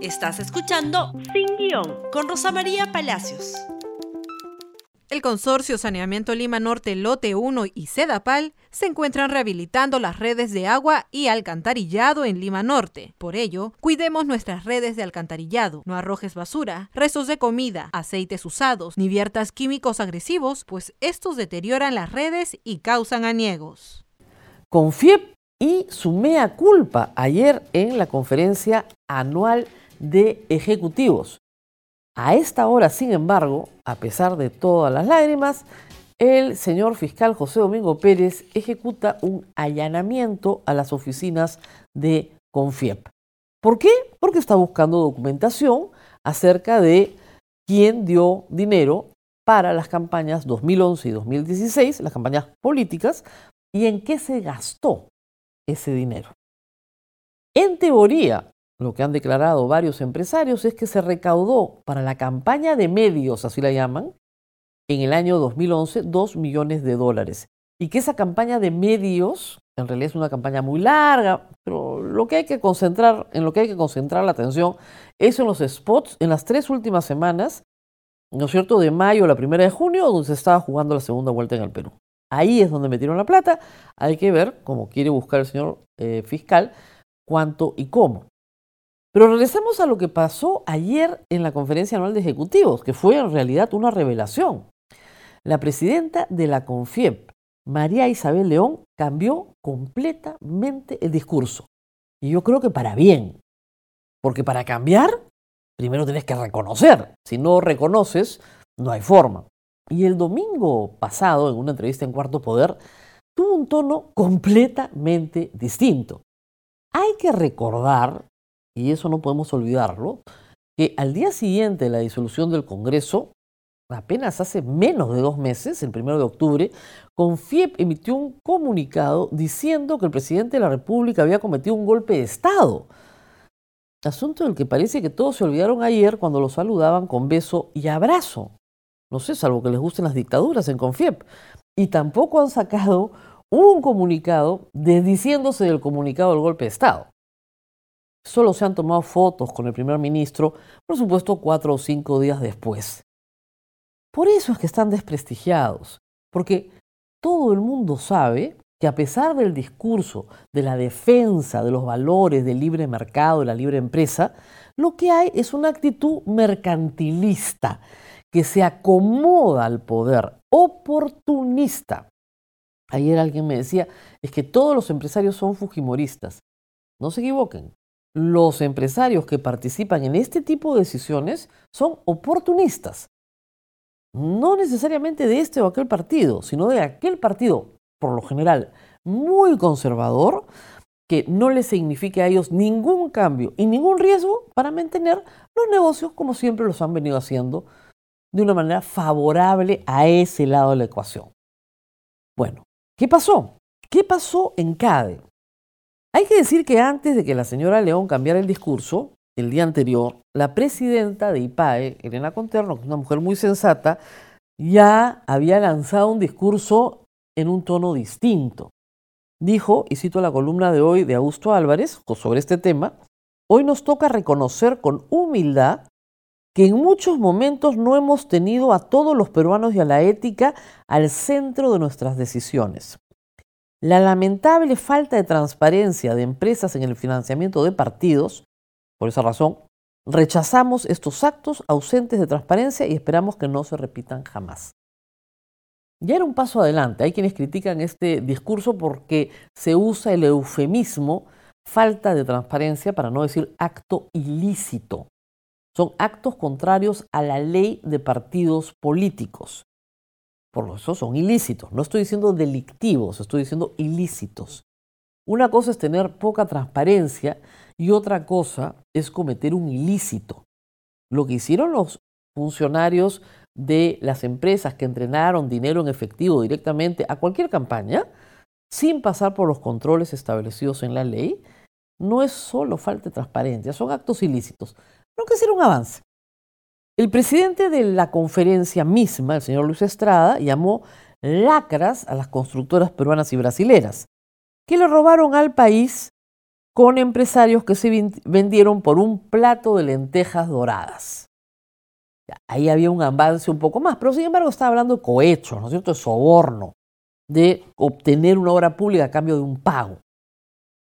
Estás escuchando Sin Guión con Rosa María Palacios. El Consorcio Saneamiento Lima Norte Lote 1 y Sedapal se encuentran rehabilitando las redes de agua y alcantarillado en Lima Norte. Por ello, cuidemos nuestras redes de alcantarillado, no arrojes basura, restos de comida, aceites usados, ni viertas químicos agresivos, pues estos deterioran las redes y causan aniegos. Confiep y su mea culpa ayer en la conferencia anual de ejecutivos. A esta hora, sin embargo, a pesar de todas las lágrimas, el señor fiscal José Domingo Pérez ejecuta un allanamiento a las oficinas de Confiep. ¿Por qué? Porque está buscando documentación acerca de quién dio dinero para las campañas 2011 y 2016, las campañas políticas, y en qué se gastó ese dinero. En teoría, lo que han declarado varios empresarios es que se recaudó para la campaña de medios, así la llaman, en el año 2011 2 millones de dólares. Y que esa campaña de medios, en realidad es una campaña muy larga, pero lo que hay que concentrar, en lo que hay que concentrar la atención es en los spots en las tres últimas semanas, ¿no es cierto?, de mayo a la primera de junio, donde se estaba jugando la segunda vuelta en el Perú. Ahí es donde metieron la plata. Hay que ver, como quiere buscar el señor eh, fiscal, cuánto y cómo. Pero regresamos a lo que pasó ayer en la conferencia anual de ejecutivos, que fue en realidad una revelación. La presidenta de la CONFIEP, María Isabel León, cambió completamente el discurso. Y yo creo que para bien. Porque para cambiar, primero tienes que reconocer. Si no reconoces, no hay forma. Y el domingo pasado, en una entrevista en Cuarto Poder, tuvo un tono completamente distinto. Hay que recordar y eso no podemos olvidarlo, que al día siguiente de la disolución del Congreso, apenas hace menos de dos meses, el primero de octubre, Confiep emitió un comunicado diciendo que el presidente de la República había cometido un golpe de Estado. Asunto del que parece que todos se olvidaron ayer cuando lo saludaban con beso y abrazo. No sé, salvo que les gusten las dictaduras en Confiep. Y tampoco han sacado un comunicado desdiciéndose del comunicado del golpe de Estado solo se han tomado fotos con el primer ministro, por supuesto, cuatro o cinco días después. Por eso es que están desprestigiados, porque todo el mundo sabe que a pesar del discurso de la defensa de los valores del libre mercado, de la libre empresa, lo que hay es una actitud mercantilista que se acomoda al poder, oportunista. Ayer alguien me decía, es que todos los empresarios son fujimoristas. No se equivoquen, los empresarios que participan en este tipo de decisiones son oportunistas. No necesariamente de este o aquel partido, sino de aquel partido, por lo general, muy conservador, que no les signifique a ellos ningún cambio y ningún riesgo para mantener los negocios como siempre los han venido haciendo de una manera favorable a ese lado de la ecuación. Bueno, ¿qué pasó? ¿Qué pasó en CADE? Hay que decir que antes de que la señora León cambiara el discurso, el día anterior, la presidenta de IPAE, Elena Conterno, que es una mujer muy sensata, ya había lanzado un discurso en un tono distinto. Dijo, y cito la columna de hoy de Augusto Álvarez sobre este tema, hoy nos toca reconocer con humildad que en muchos momentos no hemos tenido a todos los peruanos y a la ética al centro de nuestras decisiones. La lamentable falta de transparencia de empresas en el financiamiento de partidos, por esa razón, rechazamos estos actos ausentes de transparencia y esperamos que no se repitan jamás. Ya era un paso adelante. Hay quienes critican este discurso porque se usa el eufemismo falta de transparencia para no decir acto ilícito. Son actos contrarios a la ley de partidos políticos. Por eso son ilícitos. No estoy diciendo delictivos, estoy diciendo ilícitos. Una cosa es tener poca transparencia y otra cosa es cometer un ilícito. Lo que hicieron los funcionarios de las empresas que entrenaron dinero en efectivo directamente a cualquier campaña, sin pasar por los controles establecidos en la ley, no es solo falta de transparencia, son actos ilícitos. Pero que ser un avance. El presidente de la conferencia misma, el señor Luis Estrada, llamó lacras a las constructoras peruanas y brasileras, que le robaron al país con empresarios que se vendieron por un plato de lentejas doradas. Ahí había un avance un poco más, pero sin embargo estaba hablando de cohecho, ¿no es cierto?, de soborno, de obtener una obra pública a cambio de un pago.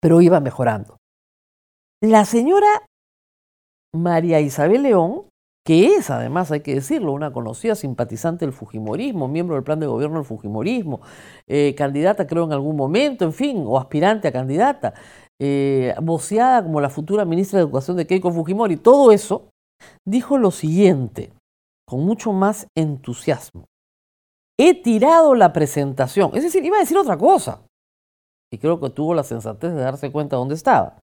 Pero iba mejorando. La señora María Isabel León, que es además, hay que decirlo, una conocida simpatizante del Fujimorismo, miembro del plan de gobierno del Fujimorismo, eh, candidata creo en algún momento, en fin, o aspirante a candidata, eh, voceada como la futura ministra de Educación de Keiko Fujimori, todo eso, dijo lo siguiente, con mucho más entusiasmo. He tirado la presentación, es decir, iba a decir otra cosa, y creo que tuvo la sensatez de darse cuenta de dónde estaba.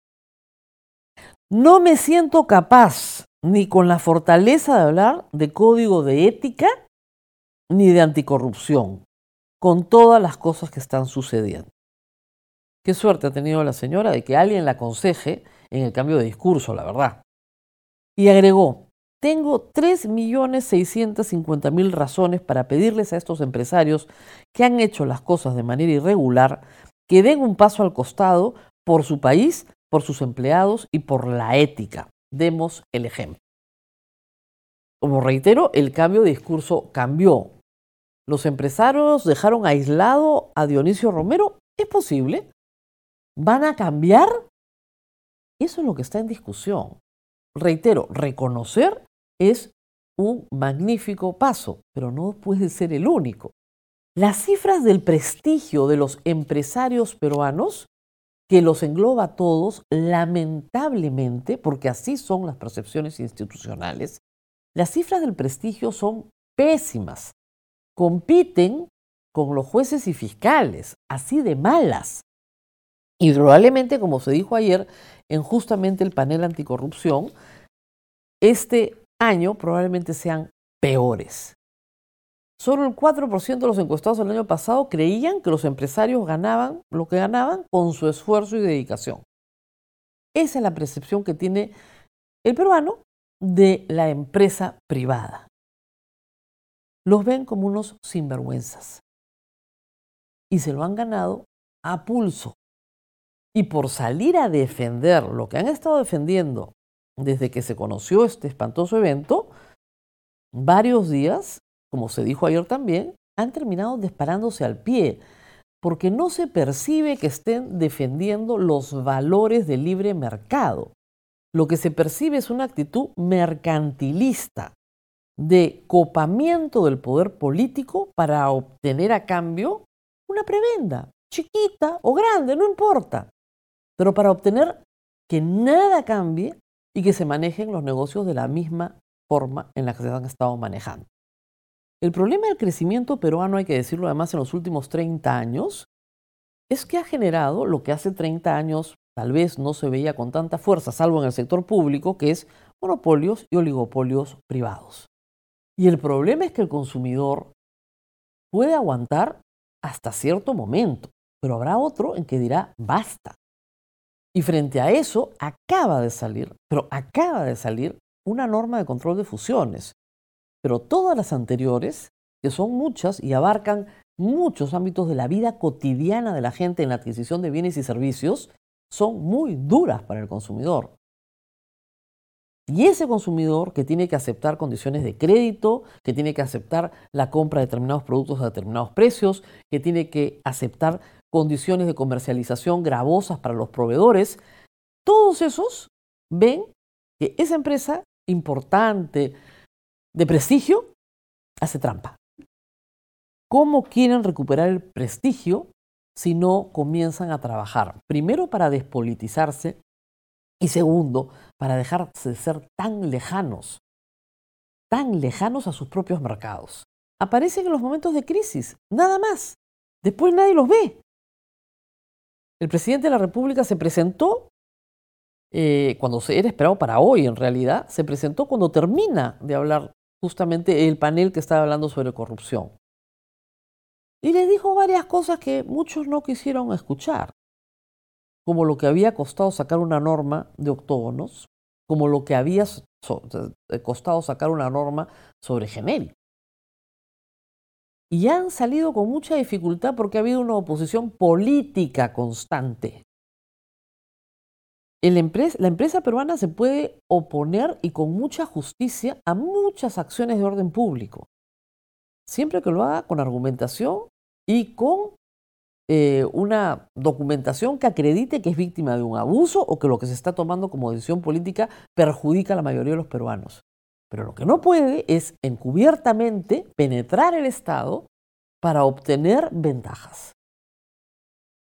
No me siento capaz ni con la fortaleza de hablar de código de ética ni de anticorrupción, con todas las cosas que están sucediendo. Qué suerte ha tenido la señora de que alguien la aconseje en el cambio de discurso, la verdad. Y agregó, tengo 3.650.000 razones para pedirles a estos empresarios que han hecho las cosas de manera irregular que den un paso al costado por su país por sus empleados y por la ética. Demos el ejemplo. Como reitero, el cambio de discurso cambió. ¿Los empresarios dejaron aislado a Dionisio Romero? ¿Es posible? ¿Van a cambiar? Eso es lo que está en discusión. Reitero, reconocer es un magnífico paso, pero no puede ser el único. Las cifras del prestigio de los empresarios peruanos que los engloba a todos, lamentablemente, porque así son las percepciones institucionales, las cifras del prestigio son pésimas. Compiten con los jueces y fiscales, así de malas. Y probablemente, como se dijo ayer en justamente el panel anticorrupción, este año probablemente sean peores. Solo el 4% de los encuestados el año pasado creían que los empresarios ganaban lo que ganaban con su esfuerzo y dedicación. Esa es la percepción que tiene el peruano de la empresa privada. Los ven como unos sinvergüenzas. Y se lo han ganado a pulso. Y por salir a defender lo que han estado defendiendo desde que se conoció este espantoso evento, varios días como se dijo ayer también, han terminado disparándose al pie, porque no se percibe que estén defendiendo los valores del libre mercado. Lo que se percibe es una actitud mercantilista de copamiento del poder político para obtener a cambio una prebenda, chiquita o grande, no importa, pero para obtener que nada cambie y que se manejen los negocios de la misma forma en la que se han estado manejando. El problema del crecimiento peruano, hay que decirlo además en los últimos 30 años, es que ha generado lo que hace 30 años tal vez no se veía con tanta fuerza, salvo en el sector público, que es monopolios y oligopolios privados. Y el problema es que el consumidor puede aguantar hasta cierto momento, pero habrá otro en que dirá basta. Y frente a eso acaba de salir, pero acaba de salir una norma de control de fusiones, pero todas las anteriores, que son muchas y abarcan muchos ámbitos de la vida cotidiana de la gente en la adquisición de bienes y servicios, son muy duras para el consumidor. Y ese consumidor que tiene que aceptar condiciones de crédito, que tiene que aceptar la compra de determinados productos a determinados precios, que tiene que aceptar condiciones de comercialización gravosas para los proveedores, todos esos ven que esa empresa importante, de prestigio, hace trampa. ¿Cómo quieren recuperar el prestigio si no comienzan a trabajar? Primero para despolitizarse y segundo para dejarse de ser tan lejanos, tan lejanos a sus propios mercados. Aparecen en los momentos de crisis, nada más. Después nadie los ve. El presidente de la República se presentó eh, cuando se era esperado para hoy, en realidad, se presentó cuando termina de hablar justamente el panel que estaba hablando sobre corrupción. Y le dijo varias cosas que muchos no quisieron escuchar, como lo que había costado sacar una norma de octógonos, como lo que había costado sacar una norma sobre genérico. Y han salido con mucha dificultad porque ha habido una oposición política constante. La empresa peruana se puede oponer y con mucha justicia a muchas acciones de orden público, siempre que lo haga con argumentación y con eh, una documentación que acredite que es víctima de un abuso o que lo que se está tomando como decisión política perjudica a la mayoría de los peruanos. Pero lo que no puede es encubiertamente penetrar el Estado para obtener ventajas.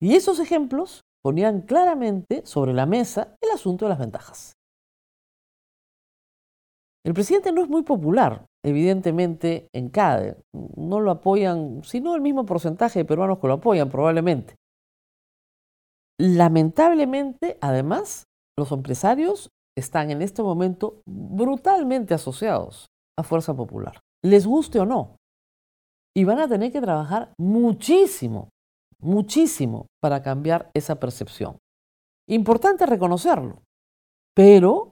Y esos ejemplos ponían claramente sobre la mesa el asunto de las ventajas. El presidente no es muy popular, evidentemente, en CADE. No lo apoyan, sino el mismo porcentaje de peruanos que lo apoyan, probablemente. Lamentablemente, además, los empresarios están en este momento brutalmente asociados a Fuerza Popular, les guste o no. Y van a tener que trabajar muchísimo, muchísimo para cambiar esa percepción. Importante reconocerlo, pero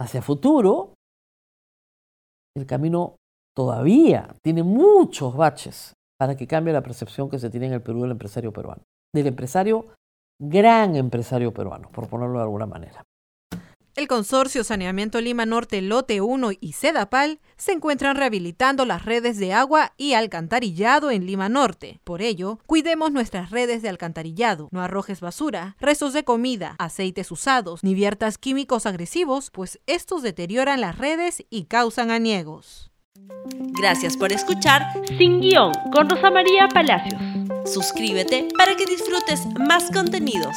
hacia futuro el camino todavía tiene muchos baches para que cambie la percepción que se tiene en el Perú del empresario peruano, del empresario, gran empresario peruano, por ponerlo de alguna manera. El Consorcio Saneamiento Lima Norte Lote 1 y Sedapal se encuentran rehabilitando las redes de agua y alcantarillado en Lima Norte. Por ello, cuidemos nuestras redes de alcantarillado. No arrojes basura, restos de comida, aceites usados, ni viertas químicos agresivos, pues estos deterioran las redes y causan aniegos. Gracias por escuchar Sin Guión con Rosa María Palacios. Suscríbete para que disfrutes más contenidos.